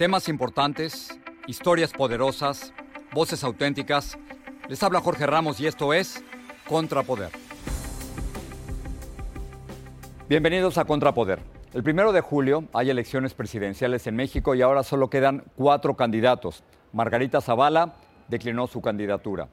Temas importantes, historias poderosas, voces auténticas. Les habla Jorge Ramos y esto es Contrapoder. Bienvenidos a Contrapoder. El primero de julio hay elecciones presidenciales en México y ahora solo quedan cuatro candidatos. Margarita Zavala declinó su candidatura.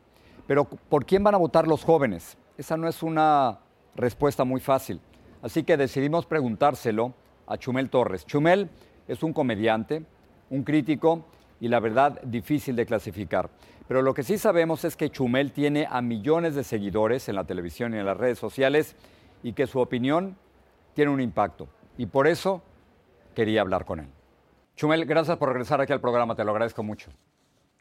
Pero ¿por quién van a votar los jóvenes? Esa no es una respuesta muy fácil. Así que decidimos preguntárselo a Chumel Torres. Chumel es un comediante, un crítico y la verdad difícil de clasificar. Pero lo que sí sabemos es que Chumel tiene a millones de seguidores en la televisión y en las redes sociales y que su opinión tiene un impacto. Y por eso quería hablar con él. Chumel, gracias por regresar aquí al programa, te lo agradezco mucho.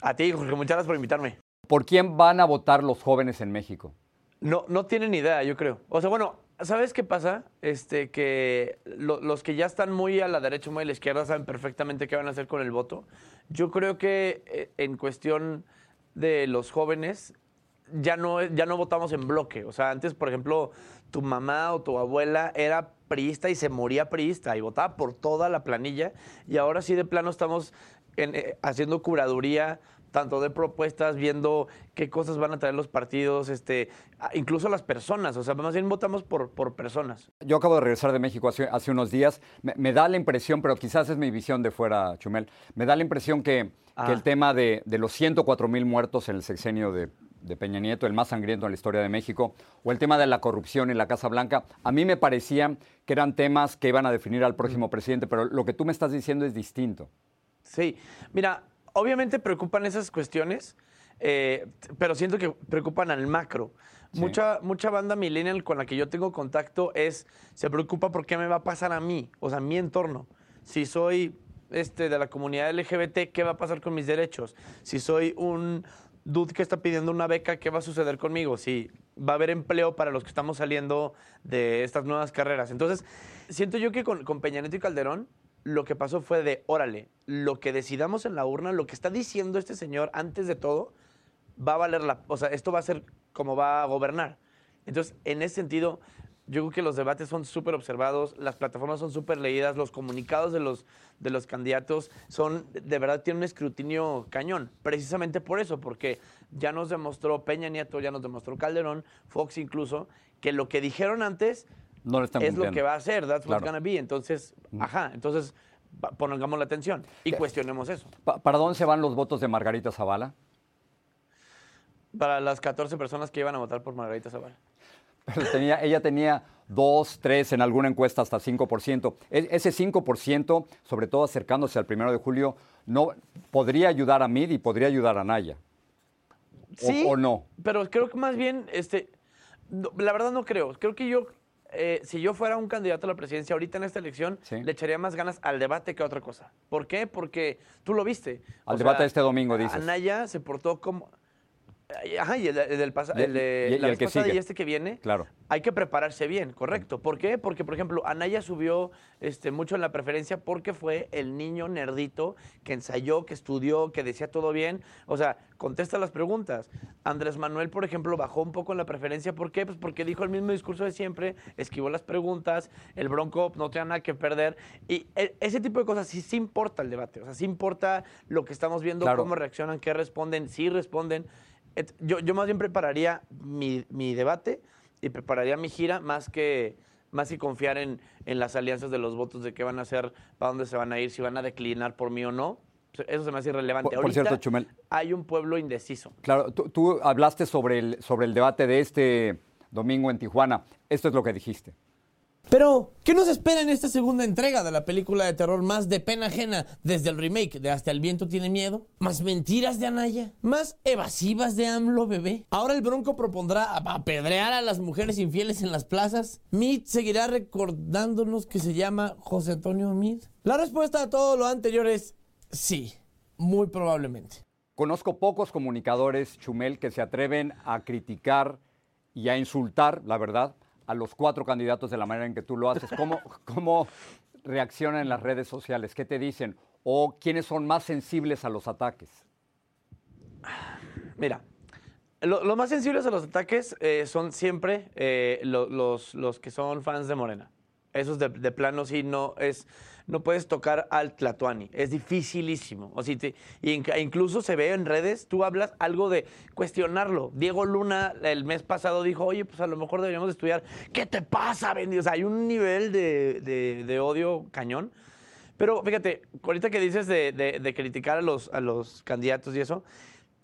A ti, Jorge, muchas gracias por invitarme. ¿Por quién van a votar los jóvenes en México? No, no tienen idea, yo creo. O sea, bueno, ¿sabes qué pasa? Este, que lo- los que ya están muy a la derecha, muy a la izquierda, saben perfectamente qué van a hacer con el voto. Yo creo que eh, en cuestión de los jóvenes, ya no, ya no votamos en bloque. O sea, antes, por ejemplo, tu mamá o tu abuela era priista y se moría priista y votaba por toda la planilla. Y ahora sí, de plano, estamos eh, haciendo curaduría tanto de propuestas, viendo qué cosas van a traer los partidos, este, incluso las personas. O sea, más bien votamos por, por personas. Yo acabo de regresar de México hace, hace unos días. Me, me da la impresión, pero quizás es mi visión de fuera, Chumel, me da la impresión que, Ah. que el tema de, de los 104 mil muertos en el sexenio de, de Peña Nieto, el más sangriento en la historia de México, o el tema de la corrupción en la Casa Blanca, a mí me parecía que eran temas que iban a definir al próximo presidente, pero lo que tú me estás diciendo es distinto. Sí, mira, obviamente preocupan esas cuestiones, eh, pero siento que preocupan al macro. Sí. Mucha, mucha banda millennial con la que yo tengo contacto es, se preocupa por qué me va a pasar a mí, o sea, mi entorno. Si soy este, de la comunidad LGBT, ¿qué va a pasar con mis derechos? Si soy un dude que está pidiendo una beca, ¿qué va a suceder conmigo? Si va a haber empleo para los que estamos saliendo de estas nuevas carreras. Entonces, siento yo que con, con Peña Nieto y Calderón, lo que pasó fue de, órale, lo que decidamos en la urna, lo que está diciendo este señor antes de todo, va a valer la... O sea, esto va a ser como va a gobernar. Entonces, en ese sentido, yo creo que los debates son súper observados, las plataformas son súper leídas, los comunicados de los, de los candidatos son, de verdad, tienen un escrutinio cañón. Precisamente por eso, porque ya nos demostró Peña Nieto, ya nos demostró Calderón, Fox incluso, que lo que dijeron antes No están es lo que va a hacer, that's what's Claro. gonna be. Entonces, ajá, entonces pongamos la atención y cuestionemos eso. Pa- ¿Para dónde se van los votos de Margarita Zavala? Para las 14 personas que iban a votar por Margarita Zavala. Pero tenía, ella tenía 2, 3, en alguna encuesta hasta 5%. E- ese 5%, sobre todo acercándose al primero de julio, no, podría ayudar a Mid y podría ayudar a Naya. O- Sí, o no? Pero creo que más bien, este, no, la verdad no creo. Creo que yo, eh, si yo fuera un candidato a la presidencia ahorita en esta elección, Sí. le echaría más ganas al debate que a otra cosa. ¿Por qué? Porque tú lo viste. Al debate de este domingo, dices. Anaya se portó como... Ajá, y el, el del Y- el de y- y la el vez que pasada sigue. y este que viene. Claro. Hay que prepararse bien, correcto. ¿Por qué? Porque, por ejemplo, Anaya subió este, mucho en la preferencia porque fue el niño nerdito que ensayó, que estudió, que decía todo bien. O sea, contesta las preguntas. Andrés Manuel, por ejemplo, bajó un poco en la preferencia. ¿Por qué? Pues porque dijo el mismo discurso de siempre, esquivó las preguntas, el Bronco no tenía nada que perder. Y e- ese tipo de cosas sí, sí importa el debate. O sea, sí importa lo que estamos viendo, Claro. cómo reaccionan, qué responden, sí responden. Yo, yo más bien prepararía mi, mi debate y prepararía mi gira más que más que confiar en, en las alianzas de los votos, de qué van a hacer, para dónde se van a ir, si van a declinar por mí o no. Eso se me hace irrelevante. Por- cierto, Chumel. hay un pueblo indeciso. Claro, tú, tú hablaste sobre el, sobre el debate de este domingo en Tijuana. Esto es lo que dijiste. Pero, ¿qué nos espera en esta segunda entrega de la película de terror más de pena ajena desde el remake de Hasta el viento tiene miedo? ¿Más mentiras de Anaya? ¿Más evasivas de AMLO bebé? ¿Ahora el Bronco propondrá apedrear a las mujeres infieles en las plazas? ¿Mid seguirá recordándonos que se llama José Antonio Mid? La respuesta a todo lo anterior es sí, muy probablemente. Conozco pocos comunicadores, Chumel, que se atreven a criticar y a insultar, la verdad, a los cuatro candidatos de la manera en que tú lo haces. ¿Cómo, cómo reaccionan en las redes sociales? ¿Qué te dicen? ¿O quiénes son más sensibles a los ataques? Mira, lo- los más sensibles a los ataques eh, son siempre eh, lo- los, los que son fans de Morena. Esos de, de plano sí no es no puedes tocar al Tlatuani, es dificilísimo. O e incluso se ve en redes, tú hablas algo de cuestionarlo. Diego Luna el mes pasado dijo, oye, pues a lo mejor deberíamos estudiar. ¿Qué te pasa, Bendy? O sea, hay un nivel de, de- de odio cañón. Pero fíjate, ahorita que dices de, de- de criticar a los, a los candidatos y eso,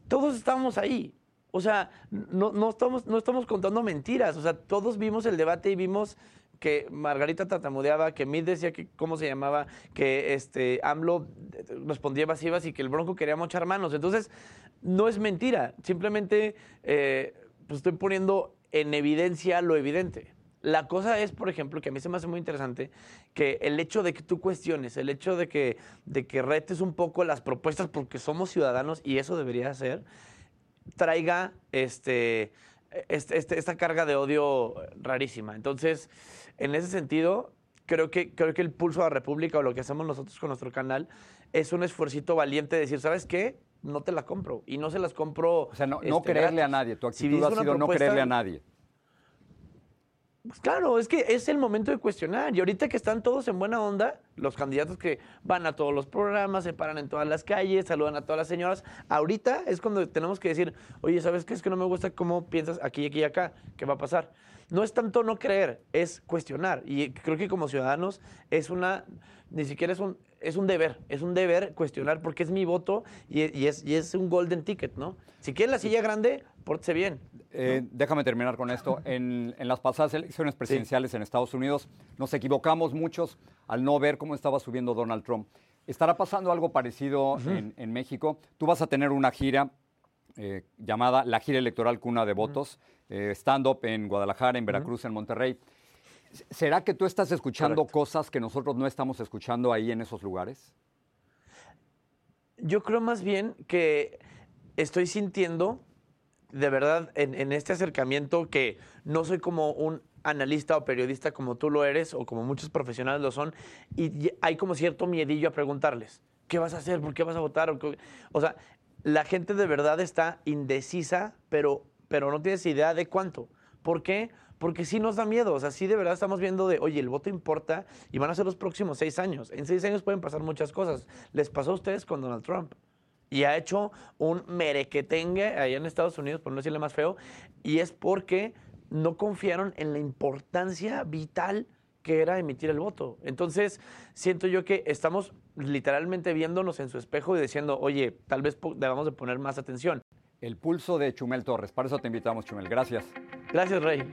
todos estábamos ahí. O sea, no, no, estamos, no estamos contando mentiras. O sea, todos vimos el debate y vimos que Margarita tartamudeaba, que Mid decía que cómo se llamaba, que este AMLO respondía evasivas y que el Bronco quería mochar manos. Entonces, no es mentira. Simplemente eh, pues estoy poniendo en evidencia lo evidente. La cosa es, por ejemplo, que a mí se me hace muy interesante que el hecho de que tú cuestiones, el hecho de que, de que retes un poco las propuestas porque somos ciudadanos y eso debería ser, traiga este, este- este- esta carga de odio rarísima. Entonces, en ese sentido, creo que, creo que el pulso a la República o lo que hacemos nosotros con nuestro canal es un esfuercito valiente de decir, ¿sabes qué? No te la compro. Y no se las compro. O sea, no, no este, creerle a nadie. Tu actitud ha sido no creerle a nadie. Pues claro, es que es el momento de cuestionar. Y ahorita que están todos en buena onda, los candidatos que van a todos los programas, se paran en todas las calles, saludan a todas las señoras, ahorita es cuando tenemos que decir, oye, ¿sabes qué? Es que no me gusta cómo piensas aquí, aquí y acá. ¿Qué va a pasar? No es tanto no creer, es cuestionar. Y creo que como ciudadanos es una, ni siquiera es un, es un deber, es un deber cuestionar porque es mi voto y, y es, y es un golden ticket, ¿no? Si quieren la silla grande, pórtese bien. Eh, Déjame terminar con esto. En, en las pasadas elecciones presidenciales en Estados Unidos nos equivocamos muchos al no ver cómo estaba subiendo Donald Trump. ¿Estará pasando algo parecido en, en México? Tú vas a tener una gira eh, llamada la gira electoral cuna de votos, eh, stand-up en Guadalajara, en Veracruz, en Monterrey. ¿Será que tú estás escuchando Correcto. cosas que nosotros no estamos escuchando ahí en esos lugares? Yo creo más bien que estoy sintiendo, de verdad, en, en este acercamiento que no soy como un analista o periodista como tú lo eres o como muchos profesionales lo son, y hay como cierto miedillo a preguntarles, ¿qué vas a hacer? ¿Por qué vas a votar? O, o sea, la gente de verdad está indecisa, pero, pero no tienes idea de cuánto. ¿Por qué? Porque sí nos da miedo, o sea, sí de verdad estamos viendo de, oye, el voto importa y van a ser los próximos seis años. En seis años pueden pasar muchas cosas. Les pasó a ustedes con Donald Trump. Y ha hecho un merequetengue allá en Estados Unidos, por no decirle más feo, y es porque no confiaron en la importancia vital que era emitir el voto. Entonces, siento yo que estamos literalmente viéndonos en su espejo y diciendo, oye, tal vez debamos de poner más atención. El pulso de Chumel Torres. Para eso te invitamos, Chumel. Gracias. Gracias, Rey.